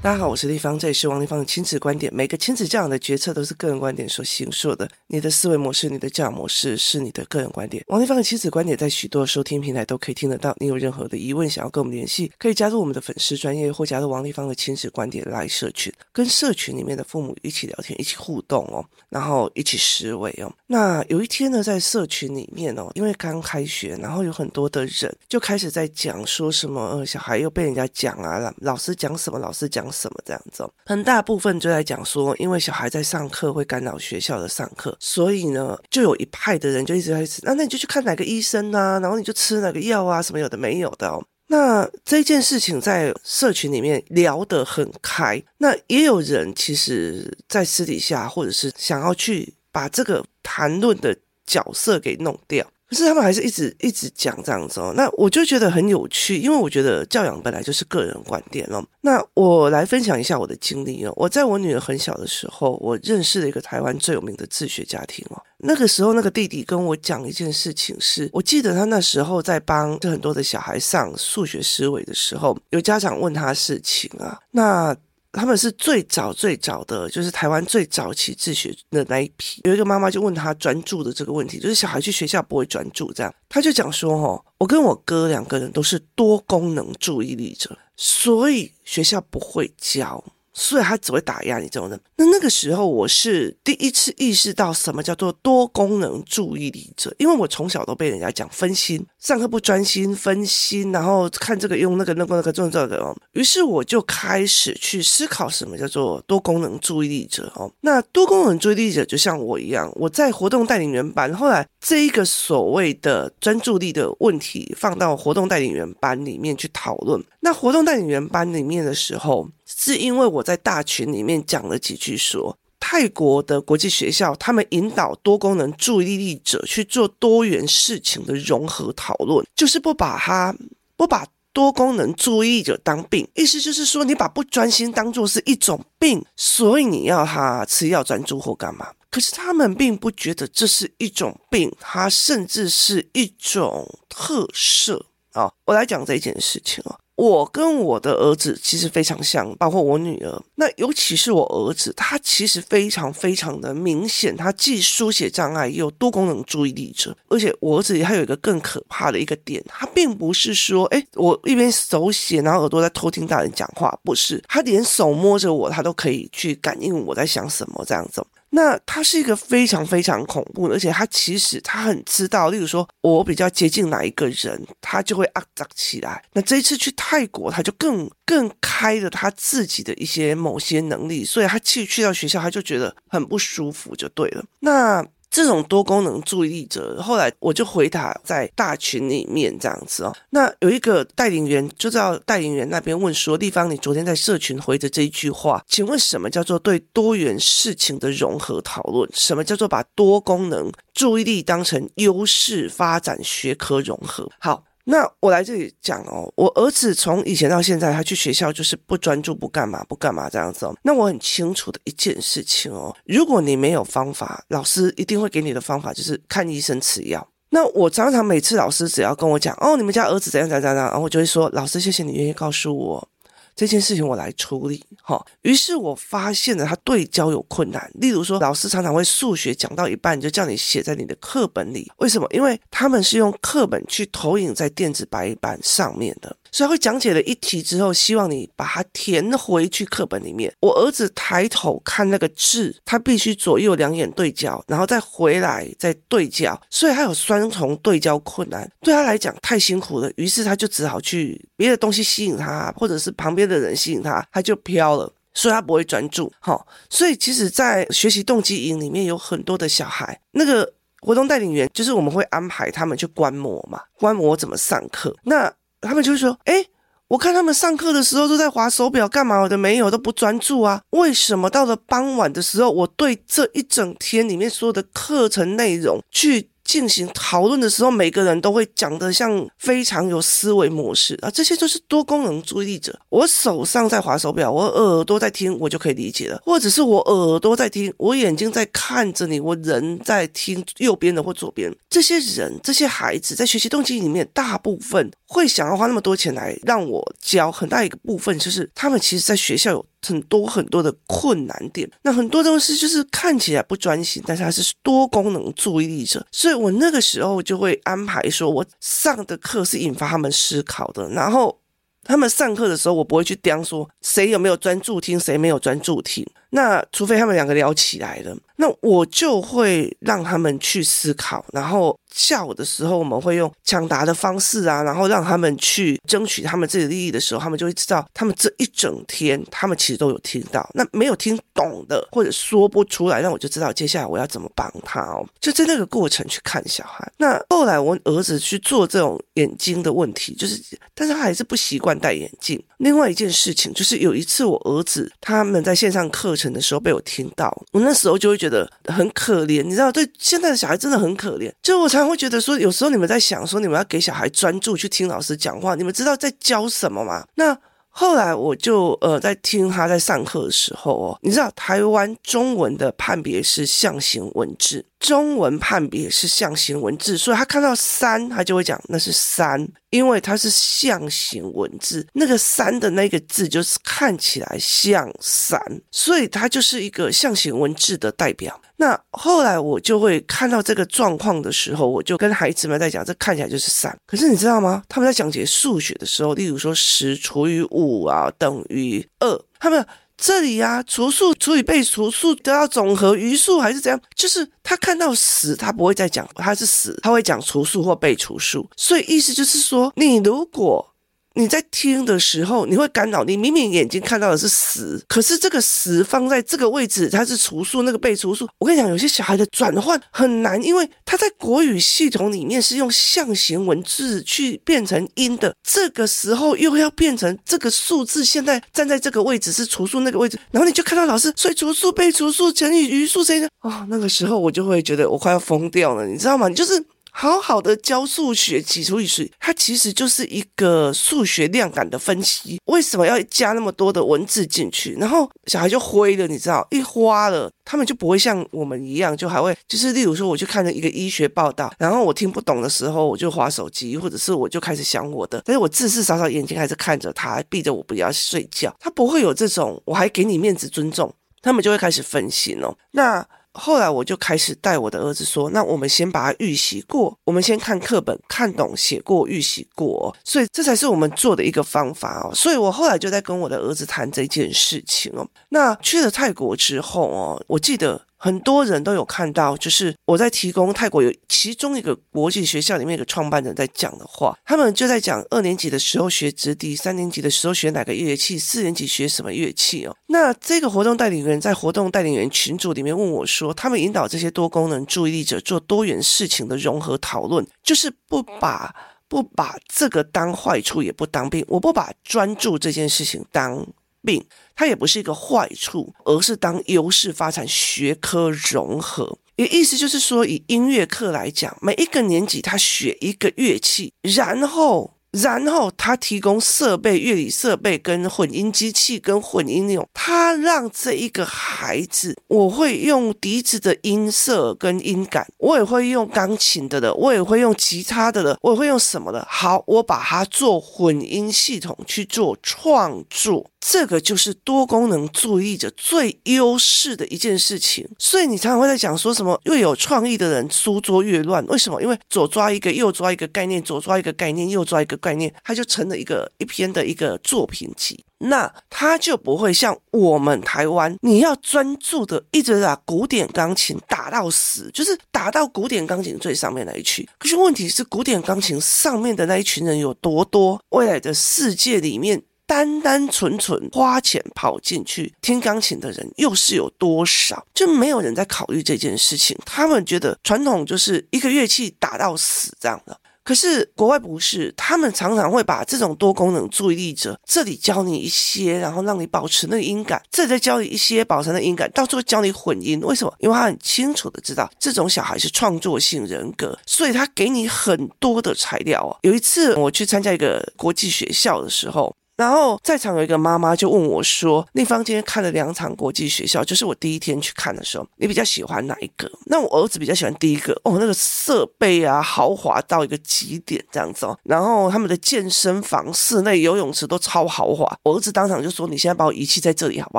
大家好，我是丽芳，这里是王丽芳的亲子观点。每个亲子教养的决策都是个人观点所形塑的。你的思维模式、你的教养模式是你的个人观点。王丽芳的亲子观点在许多收听平台都可以听得到。你有任何的疑问想要跟我们联系，可以加入我们的粉丝专业或加入王丽芳的亲子观点来社群，跟社群里面的父母一起聊天、一起互动哦，然后一起思维哦。那有一天呢，在社群里面哦，因为刚开学，然后有很多的人就开始在讲说什么，呃，小孩又被人家讲啊，老老师讲什么，老师讲。什么这样子？很大部分就在讲说，因为小孩在上课会干扰学校的上课，所以呢，就有一派的人就一直在吃，那那你就去看哪个医生啊，然后你就吃哪个药啊，什么有的没有的哦。那这件事情在社群里面聊得很开，那也有人其实在私底下或者是想要去把这个谈论的角色给弄掉。可是他们还是一直一直讲这样子哦，那我就觉得很有趣，因为我觉得教养本来就是个人观点哦。那我来分享一下我的经历哦。我在我女儿很小的时候，我认识了一个台湾最有名的自学家庭哦。那个时候，那个弟弟跟我讲一件事情是，是我记得他那时候在帮很多的小孩上数学思维的时候，有家长问他事情啊，那。他们是最早最早的，就是台湾最早期自学的那一批。有一个妈妈就问他专注的这个问题，就是小孩去学校不会专注，这样他就讲说：“哦，我跟我哥两个人都是多功能注意力者，所以学校不会教。”所以他只会打压你这种人。那那个时候，我是第一次意识到什么叫做多功能注意力者，因为我从小都被人家讲分心，上课不专心，分心，然后看这个用那个那个那个这这个哦。于是我就开始去思考什么叫做多功能注意力者哦。那多功能注意力者就像我一样，我在活动带领员班，后来这一个所谓的专注力的问题放到活动带领员班里面去讨论。那活动带领员班里面的时候。是因为我在大群里面讲了几句说，泰国的国际学校，他们引导多功能注意力者去做多元事情的融合讨论，就是不把他不把多功能注意力者当病，意思就是说，你把不专心当作是一种病，所以你要他吃药专注或干嘛？可是他们并不觉得这是一种病，它甚至是一种特色啊！我来讲这件事情啊。我跟我的儿子其实非常像，包括我女儿。那尤其是我儿子，他其实非常非常的明显，他既书写障碍又多功能注意力者。而且我儿子还有一个更可怕的一个点，他并不是说，哎，我一边手写，然后耳朵在偷听大人讲话，不是，他连手摸着我，他都可以去感应我在想什么这样子。那他是一个非常非常恐怖的，而且他其实他很知道，例如说我比较接近哪一个人，他就会啊扎起来。那这一次去泰国，他就更更开了他自己的一些某些能力，所以他去去到学校，他就觉得很不舒服，就对了。那。这种多功能注意力者，后来我就回答在大群里面这样子哦。那有一个带领员就在带领员那边问说：“丽芳，你昨天在社群回的这一句话，请问什么叫做对多元事情的融合讨论？什么叫做把多功能注意力当成优势发展学科融合？”好。那我来这里讲哦，我儿子从以前到现在，他去学校就是不专注、不干嘛、不干嘛这样子哦。那我很清楚的一件事情哦，如果你没有方法，老师一定会给你的方法就是看医生吃药。那我常常每次老师只要跟我讲哦，你们家儿子怎样怎样怎样，然后我就会说，老师谢谢你愿意告诉我。这件事情我来处理，哈。于是我发现了他对焦有困难。例如说，老师常常会数学讲到一半就叫你写在你的课本里，为什么？因为他们是用课本去投影在电子白板上面的。所以会讲解了一题之后，希望你把它填回去课本里面。我儿子抬头看那个字，他必须左右两眼对焦，然后再回来再对焦，所以他有双重对焦困难，对他来讲太辛苦了。于是他就只好去别的东西吸引他，或者是旁边的人吸引他，他就飘了，所以他不会专注。好，所以其实，在学习动机营里面有很多的小孩，那个活动带领员就是我们会安排他们去观摩嘛，观摩怎么上课。那他们就会说：“哎，我看他们上课的时候都在划手表，干嘛我的没有都不专注啊？为什么到了傍晚的时候，我对这一整天里面所有的课程内容去进行讨论的时候，每个人都会讲得像非常有思维模式啊，这些都是多功能注意力者。我手上在划手表，我耳朵在听，我就可以理解了；或者是我耳朵在听，我眼睛在看着你，我人在听右边的或左边。这些人，这些孩子在学习动机里面，大部分会想要花那么多钱来让我教，很大一个部分就是他们其实在学校有。很多很多的困难点，那很多东西就是看起来不专心，但是他是多功能注意力者，所以我那个时候就会安排说，我上的课是引发他们思考的，然后他们上课的时候，我不会去刁说谁有没有专注听，谁没有专注听，那除非他们两个聊起来了，那我就会让他们去思考，然后。下午的时候，我们会用抢答的方式啊，然后让他们去争取他们自己的利益的时候，他们就会知道，他们这一整天，他们其实都有听到。那没有听懂的，或者说不出来，那我就知道接下来我要怎么帮他哦。就在那个过程去看小孩。那后来我儿子去做这种眼睛的问题，就是，但是他还是不习惯戴眼镜。另外一件事情就是，有一次我儿子他们在线上课程的时候被我听到，我那时候就会觉得很可怜，你知道，对现在的小孩真的很可怜。就我才。会觉得说，有时候你们在想说，你们要给小孩专注去听老师讲话，你们知道在教什么吗？那后来我就呃在听他在上课的时候哦，你知道台湾中文的判别是象形文字。中文判别是象形文字，所以他看到三，他就会讲那是三，因为它是象形文字，那个三的那个字就是看起来像三，所以它就是一个象形文字的代表。那后来我就会看到这个状况的时候，我就跟孩子们在讲，这看起来就是三。可是你知道吗？他们在讲解数学的时候，例如说十除以五啊等于二，他们。这里、啊，除数除以被除数都要总和余数还是怎样？就是他看到十，他不会再讲他是十，他会讲除数或被除数。所以意思就是说，你如果。你在听的时候，你会干扰。你明明眼睛看到的是十，可是这个十放在这个位置，它是除数，那个被除数。我跟你讲，有些小孩的转换很难，因为他在国语系统里面是用象形文字去变成音的，这个时候又要变成这个数字，现在站在这个位置是除数那个位置，然后你就看到老师，所以除数被除数乘以余数谁呢？哦，那个时候我就会觉得我快要疯掉了，你知道吗？你就是。好好的教数学，几除以十，它其实就是一个数学量感的分析。为什么要加那么多的文字进去？然后小孩就灰了，你知道，一花了，他们就不会像我们一样，就还会就是，例如说，我去看了一个医学报道，然后我听不懂的时候，我就划手机，或者是我就开始想我的，但是我至至少少眼睛还是看着他，逼着我不要睡觉。他不会有这种，我还给你面子尊重，他们就会开始分心哦。那。后来我就开始带我的儿子说：“那我们先把它预习过，我们先看课本，看懂、写过、预习过，所以这才是我们做的一个方法哦。所以我后来就在跟我的儿子谈这件事情哦。那去了泰国之后哦，我记得。”很多人都有看到，就是我在提供泰国有其中一个国际学校里面一个创办人在讲的话，他们就在讲二年级的时候学直笛，三年级的时候学哪个乐器，四年级学什么乐器哦。那这个活动带领人在活动带领人群组里面问我说，他们引导这些多功能注意力者做多元事情的融合讨论，就是不把不把这个当坏处，也不当病，我不把专注这件事情当病。它也不是一个坏处，而是当优势发展学科融合。也意思就是说，以音乐课来讲，每一个年级他学一个乐器，然后。然后他提供设备、乐理设备跟混音机器跟混音那种，他让这一个孩子，我会用笛子的音色跟音感，我也会用钢琴的了，我也会用吉他的了，我也会用什么的。好，我把它做混音系统去做创作，这个就是多功能注意者最优势的一件事情。所以你常常会在讲说什么越有创意的人书桌越乱，为什么？因为左抓一个，右抓一个概念，左抓一个概念，右抓一个。概念，它就成了一个一篇的一个作品集，那它就不会像我们台湾，你要专注的一直把古典钢琴打到死，就是打到古典钢琴最上面那一曲。可是问题是，古典钢琴上面的那一群人有多多？未来的世界里面，单单纯纯花钱跑进去听钢琴的人又是有多少？就没有人在考虑这件事情。他们觉得传统就是一个乐器打到死这样的。可是国外不是，他们常常会把这种多功能注意力者，这里教你一些，然后让你保持那个音感，这里再教你一些保持那个音感，到最后教你混音。为什么？因为他很清楚的知道这种小孩是创作性人格，所以他给你很多的材料啊。有一次我去参加一个国际学校的时候。然后在场有一个妈妈就问我说：“丽芳今天看了两场国际学校，就是我第一天去看的时候，你比较喜欢哪一个？”那我儿子比较喜欢第一个哦，那个设备啊豪华到一个极点这样子哦。然后他们的健身房、室内游泳池都超豪华。我儿子当场就说：“你现在把我遗弃在这里好不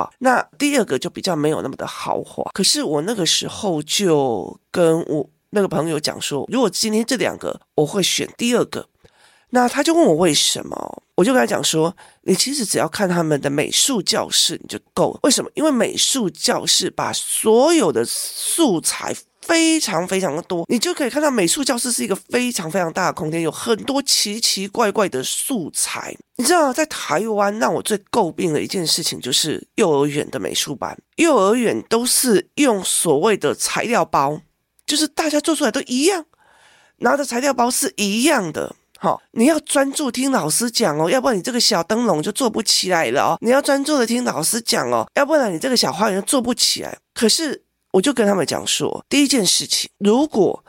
好？”那第二个就比较没有那么的豪华。可是我那个时候就跟我那个朋友讲说：“如果今天这两个，我会选第二个。”那他就问我为什么，我就跟他讲说，你其实只要看他们的美术教室你就够了。为什么？因为美术教室把所有的素材非常非常的多，你就可以看到美术教室是一个非常非常大的空间，有很多奇奇怪怪的素材。你知道，在台湾让我最诟病的一件事情就是幼儿园的美术班，幼儿园都是用所谓的材料包，就是大家做出来都一样，拿的材料包是一样的。好，你要专注听老师讲哦，要不然你这个小灯笼就做不起来了哦。你要专注的听老师讲哦，要不然你这个小花园做不起来。可是我就跟他们讲说，第一件事情，如果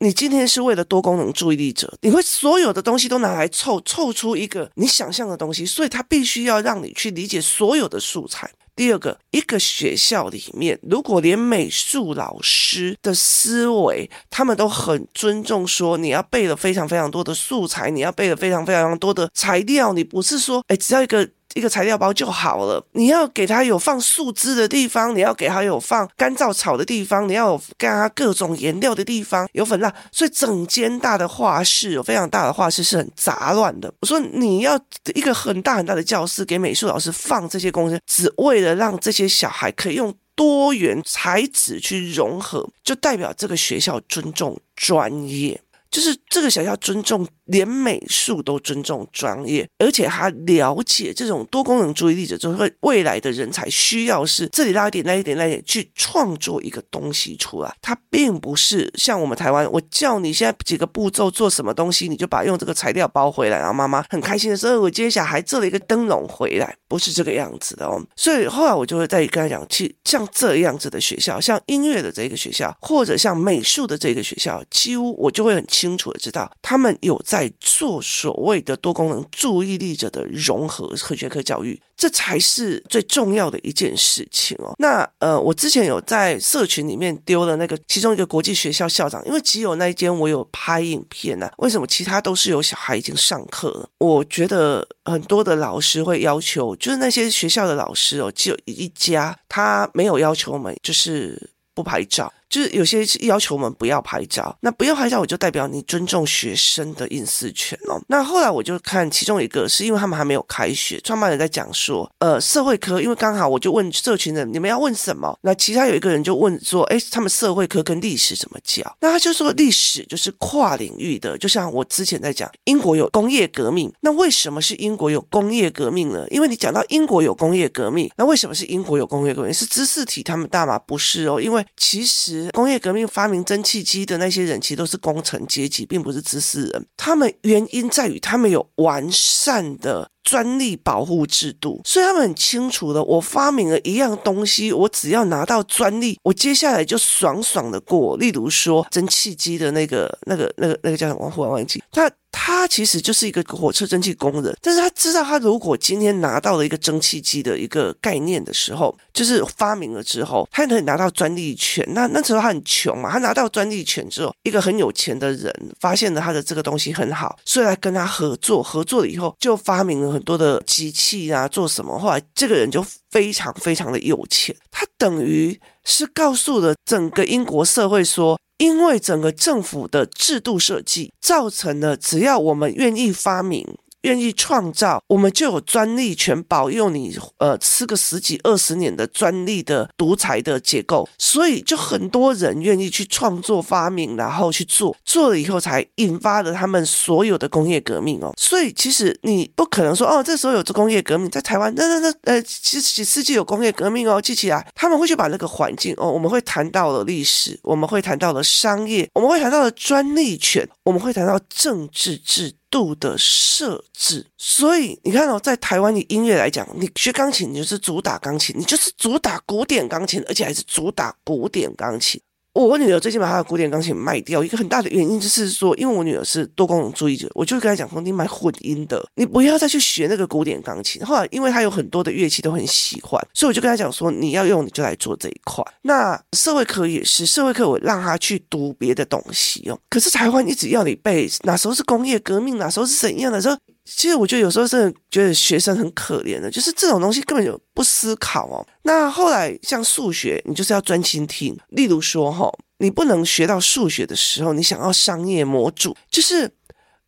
你今天是为了多功能注意力者，你会所有的东西都拿来凑凑出一个你想象的东西，所以他必须要让你去理解所有的素材。第二个，一个学校里面，如果连美术老师的思维，他们都很尊重，说你要背了非常非常多的素材，你要背了非常非常多的材料，你不是说，哎，只要一个。一个材料包就好了。你要给他有放树枝的地方，你要给他有放干燥草的地方，你要有给他各种颜料的地方，有粉蜡。所以整间大的画室，有非常大的画室是很杂乱的。我说你要一个很大很大的教室给美术老师放这些东西，只为了让这些小孩可以用多元材质去融合，就代表这个学校尊重专业，就是这个学校尊重。连美术都尊重专业，而且他了解这种多功能注意力者，就会未来的人才需要是这里拉一点，那一点，那一点去创作一个东西出来。他并不是像我们台湾，我叫你现在几个步骤做什么东西，你就把用这个材料包回来，然后妈妈很开心的说：“我今天小孩做了一个灯笼回来。”不是这个样子的哦。所以后来我就会再跟他讲，去像这样子的学校，像音乐的这个学校，或者像美术的这个学校，几乎我就会很清楚的知道，他们有在。在做所谓的多功能注意力者的融合和学科教育，这才是最重要的一件事情哦。那呃，我之前有在社群里面丢了那个其中一个国际学校校长，因为只有那一间我有拍影片啊。为什么其他都是有小孩已经上课了？我觉得很多的老师会要求，就是那些学校的老师哦，只有一家他没有要求我们，就是不拍照。就是有些要求我们不要拍照，那不要拍照，我就代表你尊重学生的隐私权哦。那后来我就看其中一个，是因为他们还没有开学，创办人在讲说，呃，社会科，因为刚好我就问社群人，你们要问什么？那其他有一个人就问说，哎，他们社会科跟历史怎么教？那他就说历史就是跨领域的，就像我之前在讲，英国有工业革命，那为什么是英国有工业革命呢？因为你讲到英国有工业革命，那为什么是英国有工业革命？是知识体他们大吗？不是哦，因为其实工业革命发明蒸汽机的那些人，其实都是工程阶级，并不是知识人。他们原因在于他们有完善的专利保护制度，所以他们很清楚的，我发明了一样东西，我只要拿到专利，我接下来就爽爽的过。例如说蒸汽机的那个、那个、那个、那个叫什么？我忽然忘记他。他其实就是一个火车蒸汽工人，但是他知道，他如果今天拿到了一个蒸汽机的一个概念的时候，就是发明了之后，他可以拿到专利权。那那时候他很穷嘛，他拿到专利权之后，一个很有钱的人发现了他的这个东西很好，所以来跟他合作，合作了以后就发明了很多的机器啊，做什么？后来这个人就非常非常的有钱，他等于是告诉了整个英国社会说。因为整个政府的制度设计造成了，只要我们愿意发明，愿意创造，我们就有专利权保佑你，呃，吃个十几二十年的专利的独裁的结构，所以就很多人愿意去创作发明，然后去做，做了以后才引发了他们所有的工业革命哦。所以其实你不可能说哦，这时候有这工业革命在台湾，那那那呃，其实几世纪有工业革命哦，记起来，他们会去把那个环境哦，我们会谈到了历史，我们会谈到了商业，我们会谈到了专利权，我们会谈到政治制度的设置。所以你看哦，在台湾的音乐来讲，你学钢琴，你就是主打钢琴，你就是主打古典钢琴，而且还是主打古典钢琴。我女儿最近把她的古典钢琴卖掉，一个很大的原因就是说，因为我女儿是多功能主义者，我就跟她讲说，你买混音的，你不要再去学那个古典钢琴。后来，因为她有很多的乐器都很喜欢，所以我就跟她讲说，你要用你就来做这一块。那社会科也是，社会课我让她去读别的东西哦。可是台湾一直要你背，哪时候是工业革命，哪时候是怎样的时候。其实我觉得有时候真的觉得学生很可怜的，就是这种东西根本就不思考哦。那后来像数学，你就是要专心听。例如说哈，你不能学到数学的时候，你想要商业模组，就是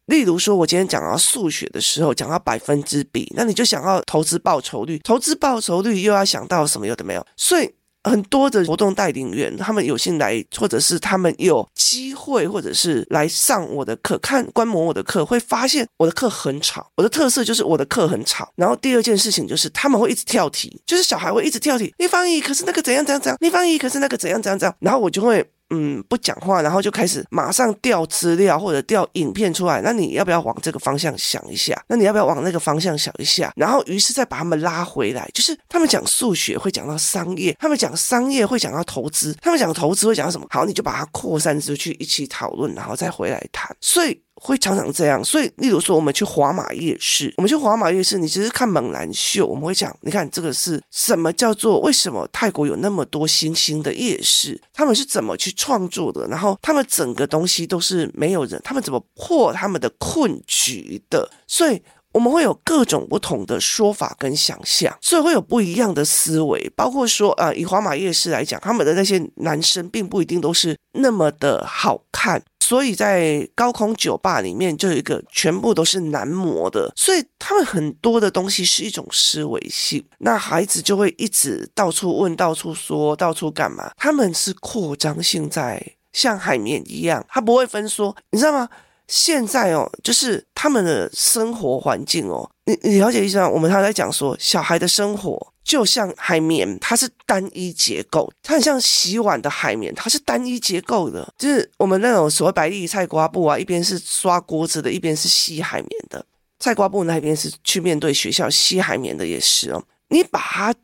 例如说，我今天讲到数学的时候，讲到百分之比，那你就想要投资报酬率，投资报酬率又要想到什么有的没有，所以。很多的活动带领员，他们有幸来，或者是他们有机会，或者是来上我的课，看观摩我的课，会发现我的课很吵。我的特色就是我的课很吵。然后第二件事情就是他们会一直跳题，就是小孩会一直跳题。立方体可是那个怎样怎样怎样，立方体可是那个怎样怎样怎样，然后我就会。嗯，不讲话，然后就开始马上调资料或者调影片出来。那你要不要往这个方向想一下？那你要不要往那个方向想一下？然后于是再把他们拉回来，就是他们讲数学会讲到商业，他们讲商业会讲到投资，他们讲投资会讲到什么？好，你就把它扩散出去，一起讨论，然后再回来谈。所以。会常常这样，所以例如说，我们去华马夜市，我们去华马夜市，你只是看猛男秀，我们会讲，你看这个是什么叫做？为什么泰国有那么多新兴的夜市？他们是怎么去创作的？然后他们整个东西都是没有人，他们怎么破他们的困局的？所以我们会有各种不同的说法跟想象，所以会有不一样的思维，包括说，呃，以华马夜市来讲，他们的那些男生并不一定都是那么的好看。所以在高空酒吧里面就有一个全部都是男模的，所以他们很多的东西是一种思维性。那孩子就会一直到处问、到处说、到处干嘛？他们是扩张性在像海绵一样，他不会分说，你知道吗？现在哦，就是他们的生活环境哦，你你了解意思吗？我们还在讲说小孩的生活。就像海绵，它是单一结构，它很像洗碗的海绵，它是单一结构的。就是我们那种所谓百利菜瓜布啊，一边是刷锅子的，一边是吸海绵的。菜瓜布那边是去面对学校吸海绵的，也是哦。你把它。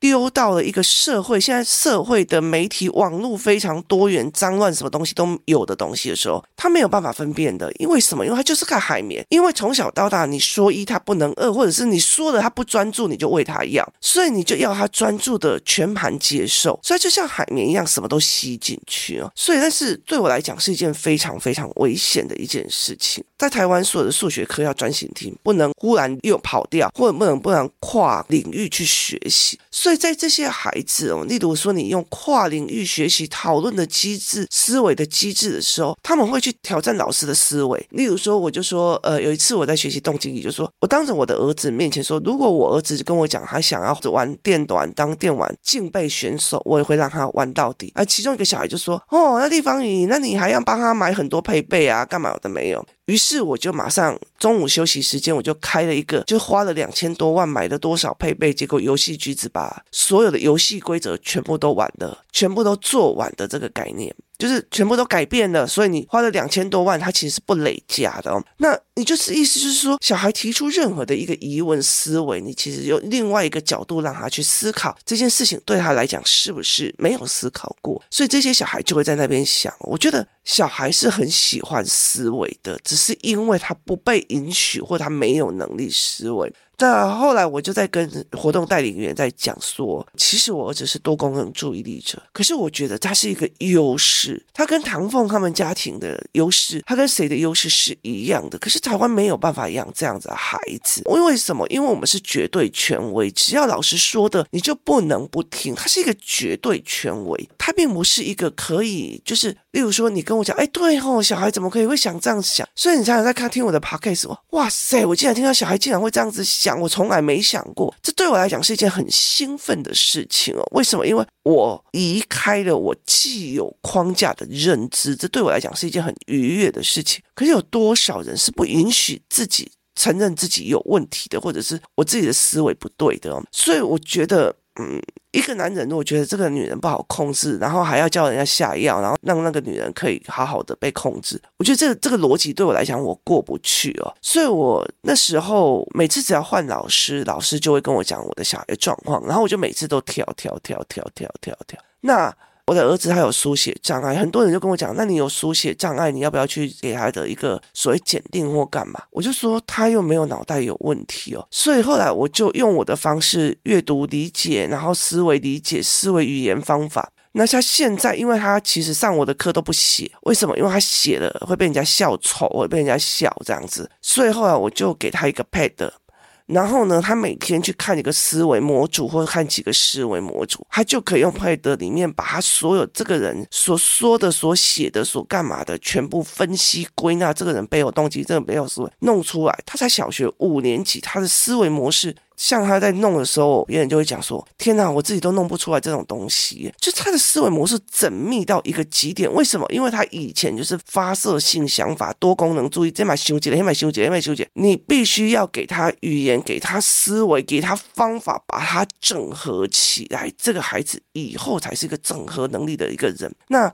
丢到了一个社会，现在社会的媒体网络非常多元，脏乱什么东西都有的东西的时候，他没有办法分辨的。因为什么？因为他就是看海绵。因为从小到大，你说一他不能二，或者是你说了他不专注，你就喂他药，所以你就要他专注的全盘接受。所以就像海绵一样，什么都吸进去哦。所以，但是对我来讲是一件非常非常危险的一件事情。在台湾，所有的数学课要专心听，不能忽然又跑掉，或者不能不能跨领域去学习。所以。所以在这些孩子哦，例如说你用跨领域学习讨论的机制、思维的机制的时候，他们会去挑战老师的思维。例如说，我就说，呃，有一次我在学习动静仪，就说我当着我的儿子面前说，如果我儿子跟我讲他想要玩电玩当电玩竞备选手，我也会让他玩到底。而其中一个小孩就说，哦，那地方你，那你还要帮他买很多配备啊，干嘛的没有？于是我就马上中午休息时间，我就开了一个，就花了两千多万买了多少配备，结果游戏橘子把所有的游戏规则全部都玩了，全部都做完的这个概念。就是全部都改变了，所以你花了两千多万，它其实是不累加的哦。那你就是意思就是说，小孩提出任何的一个疑问思维，你其实有另外一个角度让他去思考这件事情对他来讲是不是没有思考过，所以这些小孩就会在那边想。我觉得小孩是很喜欢思维的，只是因为他不被允许或他没有能力思维。那后来我就在跟活动带领员在讲说，其实我儿子是多功能注意力者，可是我觉得他是一个优势，他跟唐凤他们家庭的优势，他跟谁的优势是一样的。可是台湾没有办法养这样子的孩子，因为什么？因为我们是绝对权威，只要老师说的，你就不能不听。他是一个绝对权威，他并不是一个可以，就是例如说你跟我讲，哎，对哦，小孩怎么可以会想这样想？所以你常常在看听我的 podcast，哇塞，我竟然听到小孩竟然会这样子想。我从来没想过，这对我来讲是一件很兴奋的事情哦。为什么？因为我移开了我既有框架的认知，这对我来讲是一件很愉悦的事情。可是有多少人是不允许自己承认自己有问题的，或者是我自己的思维不对的哦？所以我觉得。嗯，一个男人如果觉得这个女人不好控制，然后还要叫人家下药，然后让那个女人可以好好的被控制，我觉得这个这个逻辑对我来讲我过不去哦。所以我那时候每次只要换老师，老师就会跟我讲我的小孩状况，然后我就每次都跳跳跳跳跳跳跳。那。我的儿子他有书写障碍，很多人就跟我讲，那你有书写障碍，你要不要去给他的一个所谓检定或干嘛？我就说他又没有脑袋有问题哦，所以后来我就用我的方式阅读理解，然后思维理解、思维语言方法。那他现在，因为他其实上我的课都不写，为什么？因为他写了会被人家笑丑，会被人家笑这样子，所以后来我就给他一个 pad。然后呢，他每天去看一个思维模组，或者看几个思维模组，他就可以用佩德里面把他所有这个人所说的、所写的、所干嘛的，全部分析归纳，这个人背后动机，这个背后思维弄出来。他才小学五年级，他的思维模式。像他在弄的时候，别人就会讲说：“天哪，我自己都弄不出来这种东西。”就他的思维模式缜密到一个极点。为什么？因为他以前就是发射性想法、多功能注意，这买修剪，那买修剪，那买修剪。你必须要给他语言，给他思维，给他方法，把他整合起来。这个孩子以后才是一个整合能力的一个人。那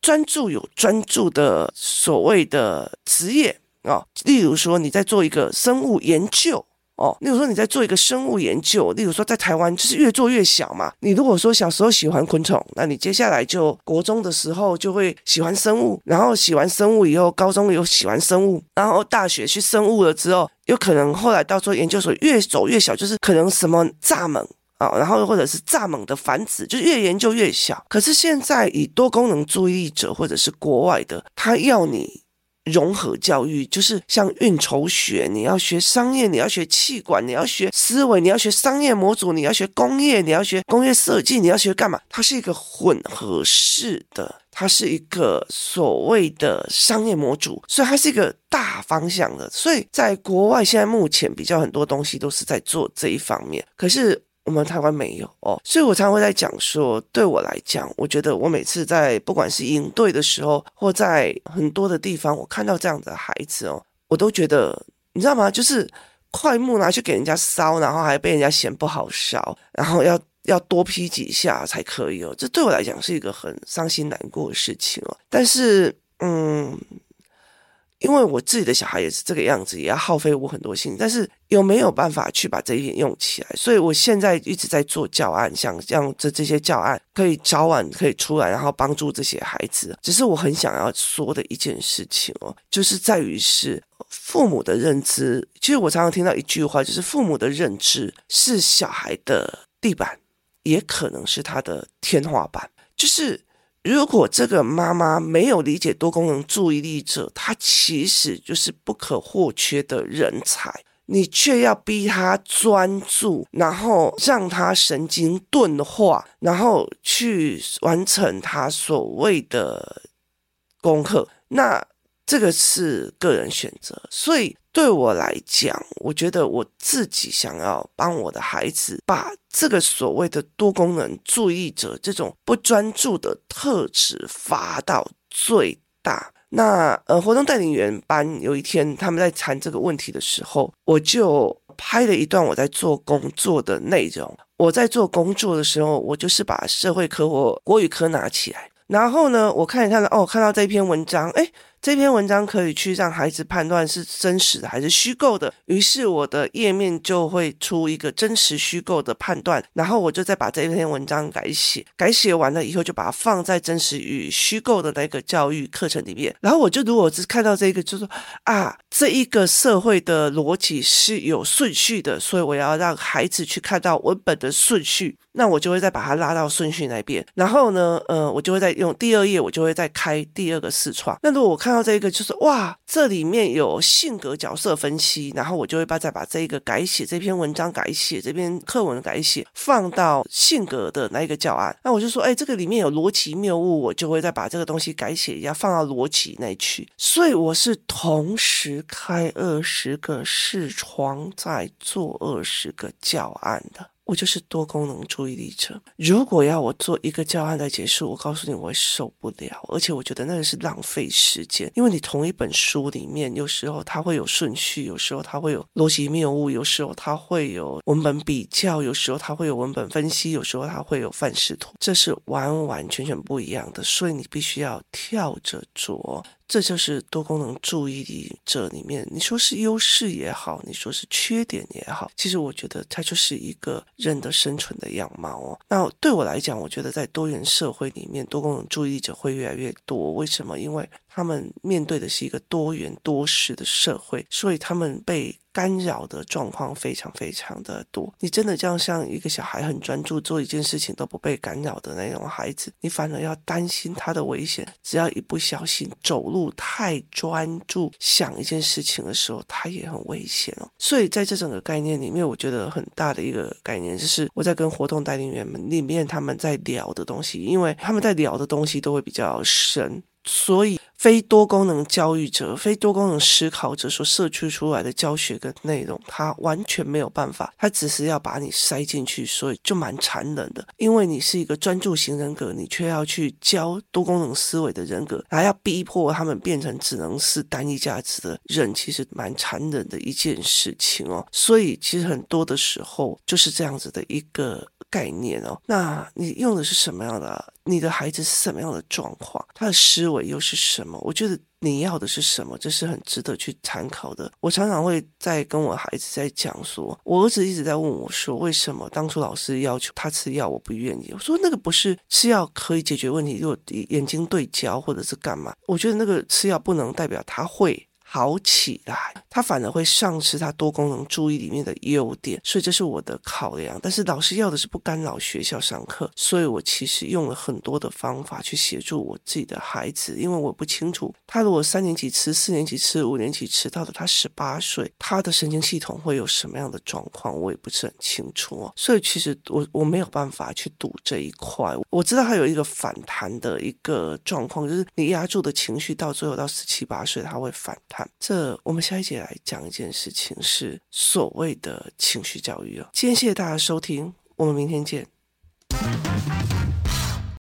专注有专注的所谓的职业啊、例如说你在做一个生物研究。哦，例如说你在做一个生物研究，例如说在台湾就是越做越小嘛。你如果说小时候喜欢昆虫，那你接下来就国中的时候就会喜欢生物，然后喜欢生物以后，高中又喜欢生物，然后大学去生物了之后，有可能后来到做研究所越走越小，就是可能什么蚱蜢啊，然后或者是蚱蜢的繁殖，就越研究越小。可是现在以多功能注意力者或者是国外的，他要你。融合教育就是像运筹学，你要学商业，你要学气管，你要学思维，你要学商业模组，你要学工业，你要学工业设计，你要学干嘛？它是一个混合式的，它是一个所谓的商业模组，所以它是一个大方向的。所以在国外现在目前比较很多东西都是在做这一方面，可是。我们台湾没有哦，所以我常常会在讲说，对我来讲，我觉得我每次在不管是营队的时候，或在很多的地方，我看到这样的孩子哦，我都觉得，你知道吗？就是桧木拿去给人家烧，然后还被人家嫌不好烧，然后要要多劈几下才可以哦，这对我来讲是一个很伤心难过的事情哦。但是，嗯。因为我自己的小孩也是这个样子，也要耗费我很多心，但是有没有办法去把这一点用起来？所以我现在一直在做教案，想让这这些教案可以早晚可以出来，然后帮助这些孩子。只是我很想要说的一件事情哦，就是在于是父母的认知。其实我常常听到一句话，就是父母的认知是小孩的地板，也可能是他的天花板，就是。如果这个妈妈没有理解多功能注意力者，他其实就是不可或缺的人才，你却要逼他专注，然后让他神经钝化，然后去完成他所谓的功课，那。这个是个人选择，所以对我来讲，我觉得我自己想要帮我的孩子把这个所谓的多功能注意者这种不专注的特质发到最大。那呃，活动带领员班有一天他们在谈这个问题的时候，我就拍了一段我在做工作的内容。我在做工作的时候，我就是把社会科或国语科拿起来，然后呢，我看一看哦，看到这篇文章，哎。这篇文章可以去让孩子判断是真实的还是虚构的。于是我的页面就会出一个真实虚构的判断，然后我就再把这篇文章改写，改写完了以后就把它放在真实与虚构的那个教育课程里面。然后我就如果只看到这个，就说啊，这一个社会的逻辑是有顺序的，所以我要让孩子去看到文本的顺序。那我就会再把它拉到顺序那边，然后呢，呃，我就会再用第二页，我就会再开第二个视窗。那如果我看到这个，就是哇，这里面有性格角色分析，然后我就会把再把这个改写这篇文章改写这篇课文改写放到性格的那一个教案。那我就说，哎，这个里面有逻辑谬误，我就会再把这个东西改写一下放到逻辑那去。所以我是同时开二十个视窗，在做二十个教案的。我就是多功能注意力者。如果要我做一个教案来结束，我告诉你我会受不了，而且我觉得那个是浪费时间。因为你同一本书里面，有时候它会有顺序，有时候它会有逻辑谬误，有时候它会有文本比较，有时候它会有文本分析，有时候它会有范式图，这是完完全全不一样的。所以你必须要跳着做。这就是多功能注意力者里面，你说是优势也好，你说是缺点也好，其实我觉得它就是一个人的生存的样貌哦。那对我来讲，我觉得在多元社会里面，多功能注意力者会越来越多。为什么？因为他们面对的是一个多元多事的社会，所以他们被干扰的状况非常非常的多。你真的这样像一个小孩很专注做一件事情都不被干扰的那种孩子，你反而要担心他的危险。只要一不小心走路太专注想一件事情的时候，他也很危险哦。所以在这整个概念里面，我觉得很大的一个概念就是我在跟活动带领员们里面他们在聊的东西，因为他们在聊的东西都会比较深。所以，非多功能教育者、非多功能思考者所设计出来的教学跟内容，他完全没有办法，他只是要把你塞进去，所以就蛮残忍的。因为你是一个专注型人格，你却要去教多功能思维的人格，还要逼迫他们变成只能是单一价值的人，其实蛮残忍的一件事情哦。所以，其实很多的时候就是这样子的一个。概念哦，那你用的是什么样的？你的孩子是什么样的状况？他的思维又是什么？我觉得你要的是什么？这是很值得去参考的。我常常会在跟我孩子在讲说，我儿子一直在问我说，为什么当初老师要求他吃药，我不愿意？我说那个不是吃药可以解决问题，如果眼睛对焦或者是干嘛？我觉得那个吃药不能代表他会。好起来，他反而会丧失他多功能注意里面的优点，所以这是我的考量。但是老师要的是不干扰学校上课，所以我其实用了很多的方法去协助我自己的孩子，因为我不清楚他如果三年级吃、四年级吃、五年级吃，到了他十八岁，他的神经系统会有什么样的状况，我也不是很清楚哦。所以其实我我没有办法去赌这一块。我知道他有一个反弹的一个状况，就是你压住的情绪到最后到十七八岁，他会反弹。这我们下一节来讲一件事情，是所谓的情绪教育哦。今天谢谢大家收听，我们明天见。